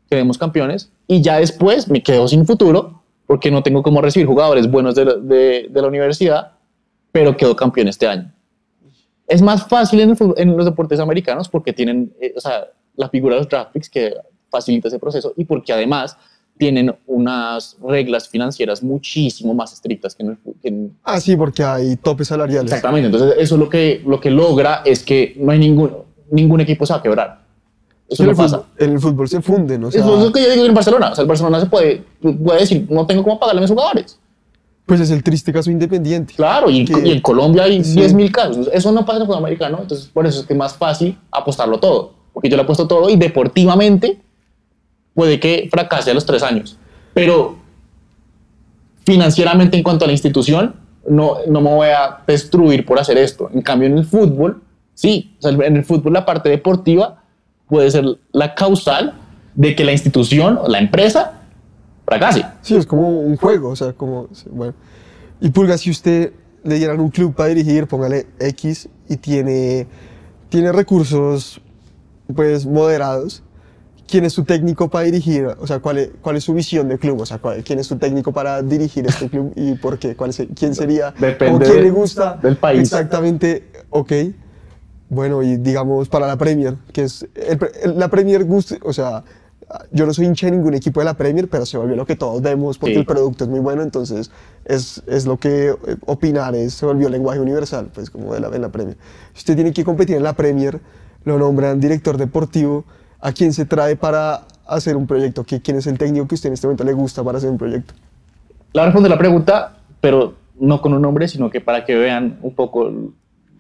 quedemos campeones, y ya después me quedo sin futuro porque no tengo cómo recibir jugadores buenos de la, de- de la universidad, pero quedo campeón este año. Es más fácil en, el en los deportes americanos porque tienen, eh, o sea, la figura de los draft picks que facilita ese proceso y porque además tienen unas reglas financieras muchísimo más estrictas que en el que en,
Ah, sí, porque hay topes salariales.
Exactamente, entonces eso lo que, lo que logra es que no hay ningún, ningún equipo se va a quebrar. Eso no pasa.
fútbol, en el fútbol se funden, o sea,
Eso es lo que yo digo en Barcelona. O sea, el Barcelona se puede, puede decir, no tengo cómo pagarle a mis jugadores.
pues es el triste caso independiente.
Claro, y,
Que-
y en Colombia hay
Sí.
10.000 casos. Eso no pasa en el fútbol americano, entonces por eso es que es más fácil apostarlo todo. Porque yo le apuesto todo y deportivamente puede que fracase a los tres años. Pero financieramente en cuanto a la institución, no, no me voy a destruir por hacer esto. En cambio, en el fútbol, sí. O sea, en el fútbol la parte deportiva puede ser la causal de que la institución o la empresa fracase.
Sí, es como un juego, o sea, como, bueno. Y Pulga, si usted le dieran un club para dirigir, póngale X y tiene, tiene recursos, pues, moderados, ¿quién es su técnico para dirigir? O sea, ¿cuál es, cuál es su visión de club? O sea, ¿cuál- ¿quién es su técnico para dirigir este club y por qué? ¿Cuál se- ¿Quién sería?
Depende
¿O quién le gusta?
del país.
Exactamente, ok. Bueno, y digamos para la Premier, que es, el el- la Premier gusta, o sea, yo no soy hincha de ningún equipo de la Premier, pero se volvió lo que todos vemos porque
Sí.
el producto es muy bueno, entonces es, es lo que eh, opinar es, se volvió lenguaje universal, pues como de la, en la Premier. Si usted tiene que competir en la Premier, lo nombran director deportivo, ¿a quién se trae para hacer un proyecto? ¿Qui- ¿Quién es el técnico que usted en este momento le gusta para hacer un proyecto?
La responde la pregunta, pero no con un nombre, sino que para que vean un poco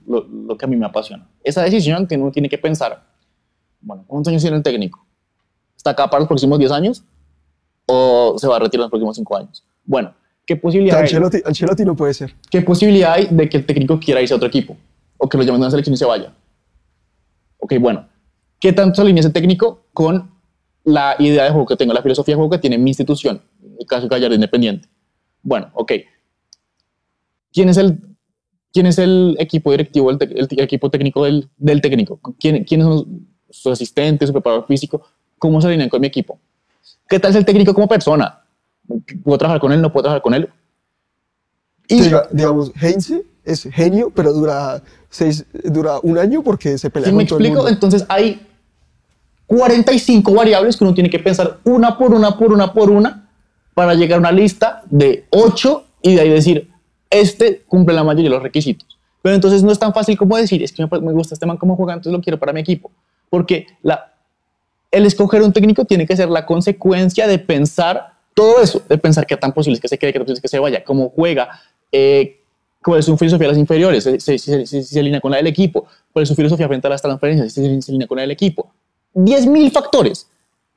lo, lo que a mí me apasiona. Esa decisión que uno tiene que pensar, bueno, ¿cuántos años tiene el técnico? ¿Está acá para los próximos 10 años? ¿O se va a retirar en los próximos 5 años? Bueno, ¿qué posibilidad, hay,
Ancelotti, Ancelotti no puede ser.
¿qué posibilidad hay de que el técnico quiera irse a otro equipo? O que lo llamen a una selección y se vaya. Ok, bueno. ¿Qué tanto se alinea ese técnico con la idea de juego que tengo, la filosofía de juego que tiene mi institución? En el caso de Gallardo Independiente. Bueno, ok. ¿Quién es el, quién es el equipo directivo, el, el te- equipo técnico del, del técnico? ¿Quién, ¿Quiénes son sus asistentes, su preparador físico? ¿Cómo se alinean con mi equipo? ¿Qué tal es el técnico como persona? ¿Puedo trabajar con él? ¿No puedo trabajar con él? Y,
diga, digamos, Heinze es genio, pero dura, seis, dura un año porque se pelea
¿Sí
con
me
todo el
explico?
mundo.
Entonces hay 45 variables que uno tiene que pensar una por una, por una, por una, para llegar a una lista de 8 y de ahí decir, este cumple la mayoría de los requisitos. Pero entonces no es tan fácil como decir, es que me, gusta este man como juega, entonces lo quiero para mi equipo. Porque la, el escoger un técnico tiene que ser la consecuencia de pensar todo eso, de pensar qué tan posible es que se quede, qué tan posible es que se vaya, cómo juega, eh, cuál es su filosofía de las inferiores, si se, se alinea con la del equipo, cuál es su filosofía frente a las transferencias, si se, alinea con la del equipo. 10.000 factores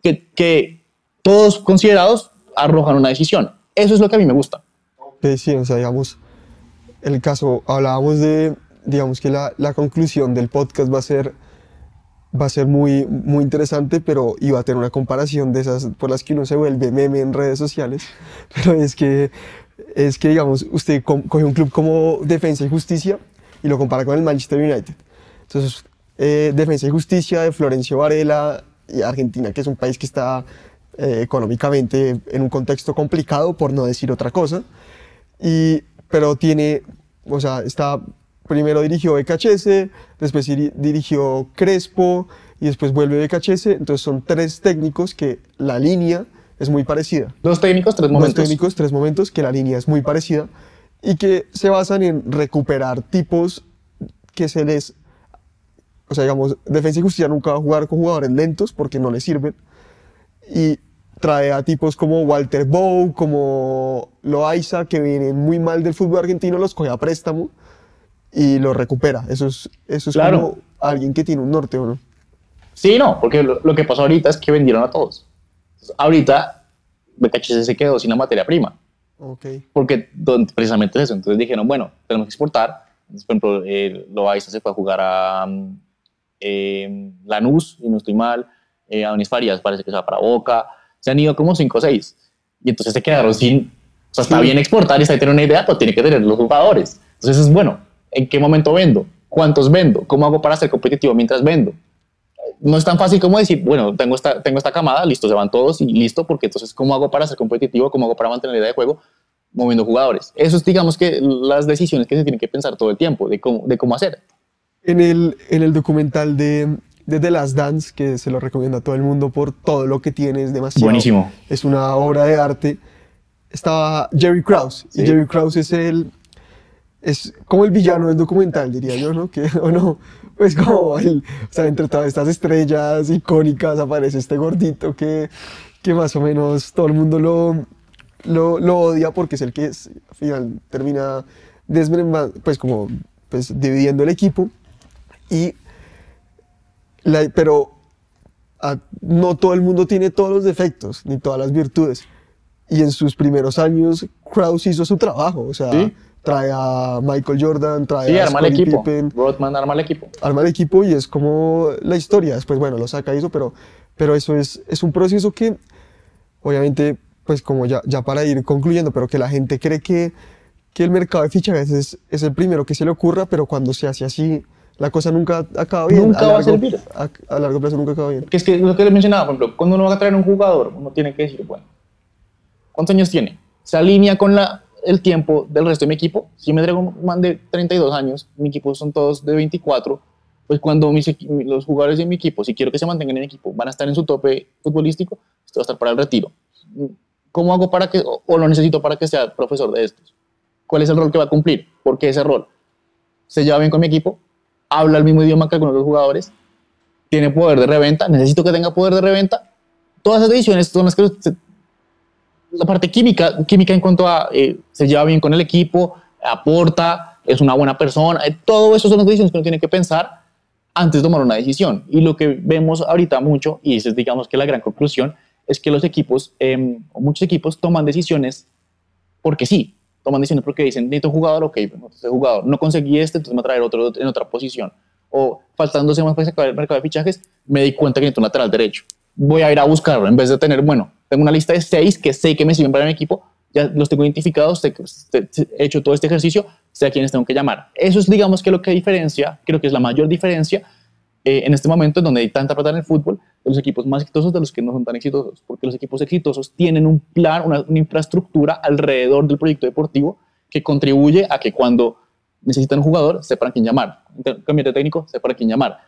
que, que todos considerados arrojan una decisión. Eso es lo que a mí me gusta.
Que sí, o sea, digamos, el caso, hablábamos de, digamos que la, la conclusión del podcast va a ser, va a ser muy, muy interesante, pero iba a tener una comparación de esas por las que uno se vuelve meme en redes sociales, pero es que, es que digamos, usted co- coge un club como Defensa y Justicia y lo compara con el Manchester United. Entonces, eh, Defensa y Justicia de Florencio Varela y Argentina, que es un país que está eh, económicamente en un contexto complicado, por no decir otra cosa. Y, pero tiene, o sea, está, primero dirigió BKHS, después diri- dirigió Crespo y después vuelve BKHS. Entonces son tres técnicos que la línea es muy parecida.
Dos técnicos, tres
Dos
momentos.
técnicos, tres momentos, que la línea es muy parecida y que se basan en recuperar tipos que se les... O sea, digamos, Defensa y Justicia nunca va a jugar con jugadores lentos porque no les sirven. Y trae a tipos como Walter Bow, como Loaiza, que vienen muy mal del fútbol argentino, los coge a préstamo y los recupera. Eso es, eso es
Claro.
como alguien que tiene un norte, ¿o no?
Sí, no, porque lo, lo que pasó ahorita es que vendieron a todos. Entonces, ahorita BKHS se quedó sin la materia prima.
Ok.
porque don- precisamente eso. Entonces dijeron, bueno, tenemos que exportar. Entonces, por ejemplo, eh, Loaiza se fue a jugar a mm, eh, Lanús, y no estoy mal. Eh, Adonis Farías parece que se va para Boca. Se han ido como 5 o 6. Y entonces se quedaron sin... O sea, está
Sí.
bien exportar y está tener una idea, pero tiene que tener los jugadores. Entonces es bueno, ¿en qué momento vendo? ¿Cuántos vendo? ¿Cómo hago para ser competitivo mientras vendo? no es tan fácil como decir, bueno, tengo esta, tengo esta camada, listo, se van todos y listo, porque entonces, ¿cómo hago para ser competitivo? ¿Cómo hago para mantener la idea de juego? Moviendo jugadores. Eso es, digamos, que las decisiones que se tienen que pensar todo el tiempo de cómo, de cómo hacer.
En el, en el documental de, de The Last Dance, que se lo recomiendo a todo el mundo por todo lo que tiene, es demasiado.
Buenísimo.
Es una obra de arte. Estaba Jerry Krause. Y. Jerry Krause es el. Es como el villano del documental, diría yo, ¿no? Que, o no. Pues como el, o sea, entre todas estas estrellas icónicas aparece este gordito que, que más o menos todo el mundo lo, lo, lo odia porque es el que es, al final termina desmembrando, pues como pues dividiendo el equipo. Y la- pero a- no todo el mundo tiene todos los defectos ni todas las virtudes. Y en sus primeros años, Krause hizo su trabajo. O sea,
Sí.
trae a Michael Jordan, trae
Sí,
a
arma el equipo.
Pippen,
Rodman arma el equipo.
arma el equipo y es como la historia. Después, bueno, lo saca y eso, pero, pero eso es, es un proceso que, obviamente, pues como ya, ya para ir concluyendo, pero que la gente cree que, que el mercado de fichajes es, es el primero que se le ocurra, pero cuando se hace así, la cosa nunca acaba bien.
Nunca va a
largo,
servir.
A, a largo plazo nunca acaba bien.
Que es que lo que le mencionaba, por ejemplo, cuando uno va a traer un jugador, uno tiene que decir, bueno, ¿cuántos años tiene? ¿Se alinea con la, el tiempo del resto de mi equipo? Si me traigo un man de 32 años, mi equipo son todos de 24, pues cuando mis los jugadores de mi equipo, si quiero que se mantengan en mi equipo, van a estar en su tope futbolístico, esto va a estar para el retiro. ¿Cómo hago para que, o, o lo necesito para que sea profesor de estos? ¿Cuál es el rol que va a cumplir? ¿Por qué ese rol? ¿Se lleva bien con mi equipo? ¿Habla el mismo idioma que algunos los jugadores? ¿Tiene poder de reventa? ¿Necesito que tenga poder de reventa? Todas esas decisiones son las que se- la parte química, química en cuanto a eh, se lleva bien con el equipo, aporta, es una buena persona, eh, todo eso son las decisiones que uno tiene que pensar antes de tomar una decisión. Y lo que vemos ahorita mucho, y esa es digamos que la gran conclusión, es que los equipos, eh, muchos equipos toman decisiones porque sí, toman decisiones porque dicen, necesito un jugador, ok, bueno, este jugador, no conseguí este, entonces me voy a traer otro en otra posición. O faltando dos semanas para acabe el mercado de fichajes, me di cuenta que necesito un lateral derecho. Voy a ir a buscarlo en vez de tener, bueno, tengo una lista de seis que sé que me sirven para mi equipo, ya los tengo identificados, he hecho todo este ejercicio, sé a quiénes tengo que llamar. Eso es, digamos, que lo que diferencia, creo que es la mayor diferencia eh, en este momento en donde hay tanta plata en el fútbol, de los equipos más exitosos de los que no son tan exitosos, porque los equipos exitosos tienen un plan, una, una infraestructura alrededor del proyecto deportivo que contribuye a que cuando necesitan un jugador, sepan a quién llamar. Cambiar de técnico, sepan a quién llamar.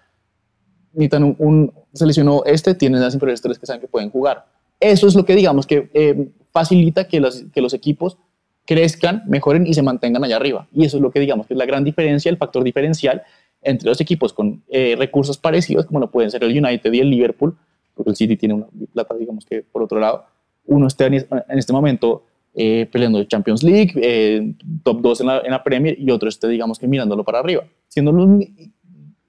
Necesitan un, un seleccionó este, tienen las tres que saben que pueden jugar. Eso es lo que digamos que eh, facilita que los, que los equipos crezcan, mejoren y se mantengan allá arriba. Y eso es lo que digamos que es la gran diferencia, el factor diferencial entre los equipos con eh, recursos parecidos, como lo pueden ser el United y el Liverpool, porque el City tiene una plata, digamos que por otro lado, uno está en, es- en este momento eh, peleando Champions League, eh, top 2 en la, en la Premier, y otro esté, digamos que mirándolo para arriba. Siendo los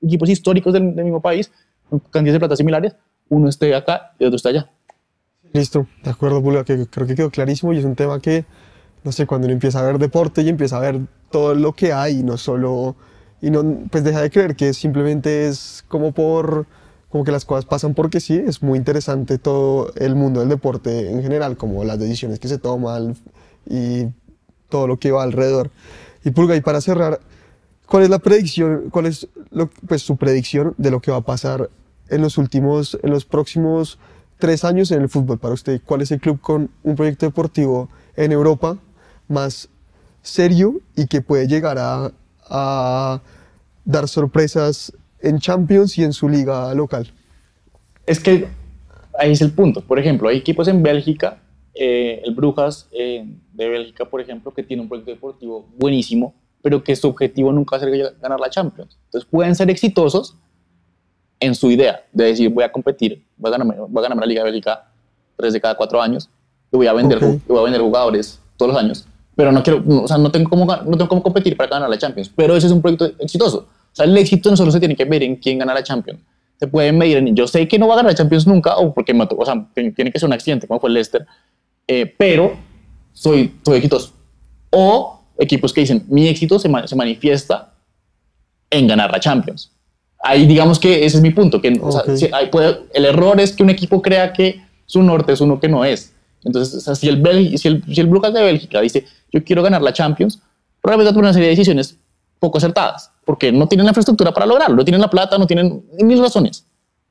equipos históricos del, del mismo país, con cantidades de plata similares, uno esté acá y otro está allá.
Listo, de acuerdo, Pulga, que creo que quedó clarísimo y es un tema que, no sé, cuando uno empieza a ver deporte y empieza a ver todo lo que hay no solo, y no, pues deja de creer que simplemente es como por, como que las cosas pasan porque sí, es muy interesante todo el mundo del deporte en general, como las decisiones que se toman y todo lo que va alrededor. Y Pulga, y para cerrar, ¿cuál es la predicción, cuál es lo- pues, su predicción de lo que va a pasar en los últimos, en los próximos tres años en el fútbol para usted? ¿Cuál es el club con un proyecto deportivo en Europa más serio y que puede llegar a, a dar sorpresas en Champions y en su liga local?
Es que ahí es el punto. Por ejemplo, hay equipos en Bélgica, eh, el Brujas eh, de Bélgica, por ejemplo, que tiene un proyecto deportivo buenísimo, pero que su objetivo nunca ser ganar la Champions. Entonces pueden ser exitosos en su idea de decir voy a competir, voy a ganarme, voy a ganarme la Liga Bélgica tres de cada cuatro años y voy a vender,
Ok.
y voy a vender jugadores todos los años, pero no quiero, no, o sea, no tengo cómo, no tengo cómo competir para ganar la Champions. Pero ese es un proyecto exitoso. O sea, el éxito no solo se tiene que ver en quién gana la Champions. Se puede medir en, yo sé que no va a ganar la Champions nunca, o porque me, o sea, tiene que ser un accidente, como fue el Leicester, eh, pero soy, soy exitoso. O equipos que dicen, mi éxito se, se manifiesta en ganar la Champions. Ahí digamos que ese es mi punto, que o sea, si hay- puede- el error es que un equipo crea que su norte es uno que no es. Entonces, o sea, si el, Bel- si el, si el Brujas de Bélgica dice, yo quiero ganar la Champions, probablemente va a tomar una serie de decisiones poco acertadas, porque no tienen la infraestructura para lograrlo, no tienen la plata, no tienen mil razones,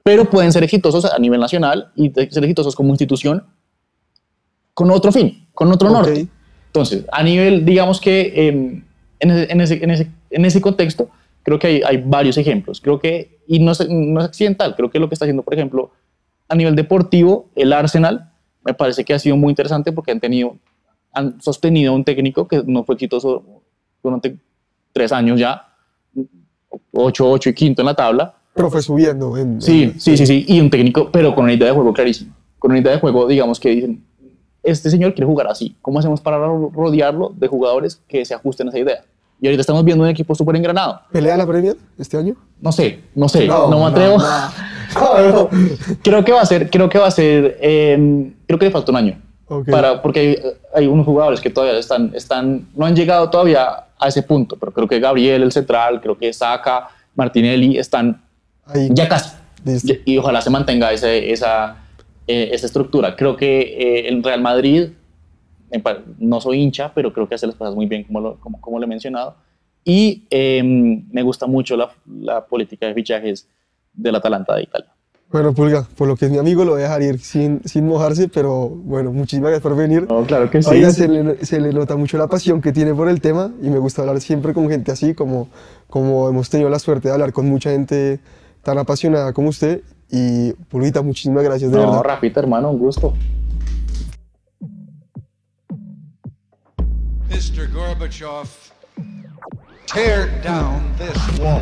pero pueden ser exitosos a nivel nacional y ser exitosos como institución con otro fin, con otro
Ok.
norte. Entonces, a nivel, digamos que em, en, ese, en, ese, en, ese, en ese contexto, creo que hay, hay varios ejemplos. Creo que, y no es, no es accidental, creo que lo que está haciendo, por ejemplo, a nivel deportivo, el Arsenal, me parece que ha sido muy interesante porque han tenido, han sostenido a un técnico que no fue exitoso durante tres años ya, 8, 8 y quinto en la tabla,
Pero fue subiendo. En,
Sí,
en-
sí, sí, sí. Y un técnico, pero con una idea de juego clarísima. Con una idea de juego, digamos, que dicen, este señor quiere jugar así. ¿Cómo hacemos para ro- rodearlo de jugadores que se ajusten a esa idea? Y ahorita estamos viendo un equipo súper engranado.
¿Pelea la Premier este año?
No sé, no sé, no, me atrevo.
No, no.
creo que va a ser, creo que va a ser, eh, creo que le falta un año.
Ok.
Para, porque hay, hay unos jugadores que todavía están, están, no han llegado todavía a ese punto, pero creo que Gabriel, el central, creo que Saka, Martinelli, están
Ahí.
ya casi.
Listo.
Y, ojalá se mantenga ese- esa, eh, esa estructura. Creo que eh, el Real Madrid, no soy hincha, pero creo que hace las cosas muy bien, como lo, como, como lo he mencionado. Y eh, me gusta mucho la, la política de fichajes del Atalanta de Italia.
Bueno, Pulga, por lo que es mi amigo, lo voy a dejar ir sin, sin mojarse, pero bueno, muchísimas gracias por venir.
No, claro que sí.
Oiga, se le, se le nota mucho la pasión que tiene por el tema y me gusta hablar siempre con gente así, como, como hemos tenido la suerte de hablar con mucha gente tan apasionada como usted. Y Pulguita, muchísimas gracias, de
No,
verdad.
Rafita, hermano, un gusto.
Mr. Gorbachev, tear down this wall.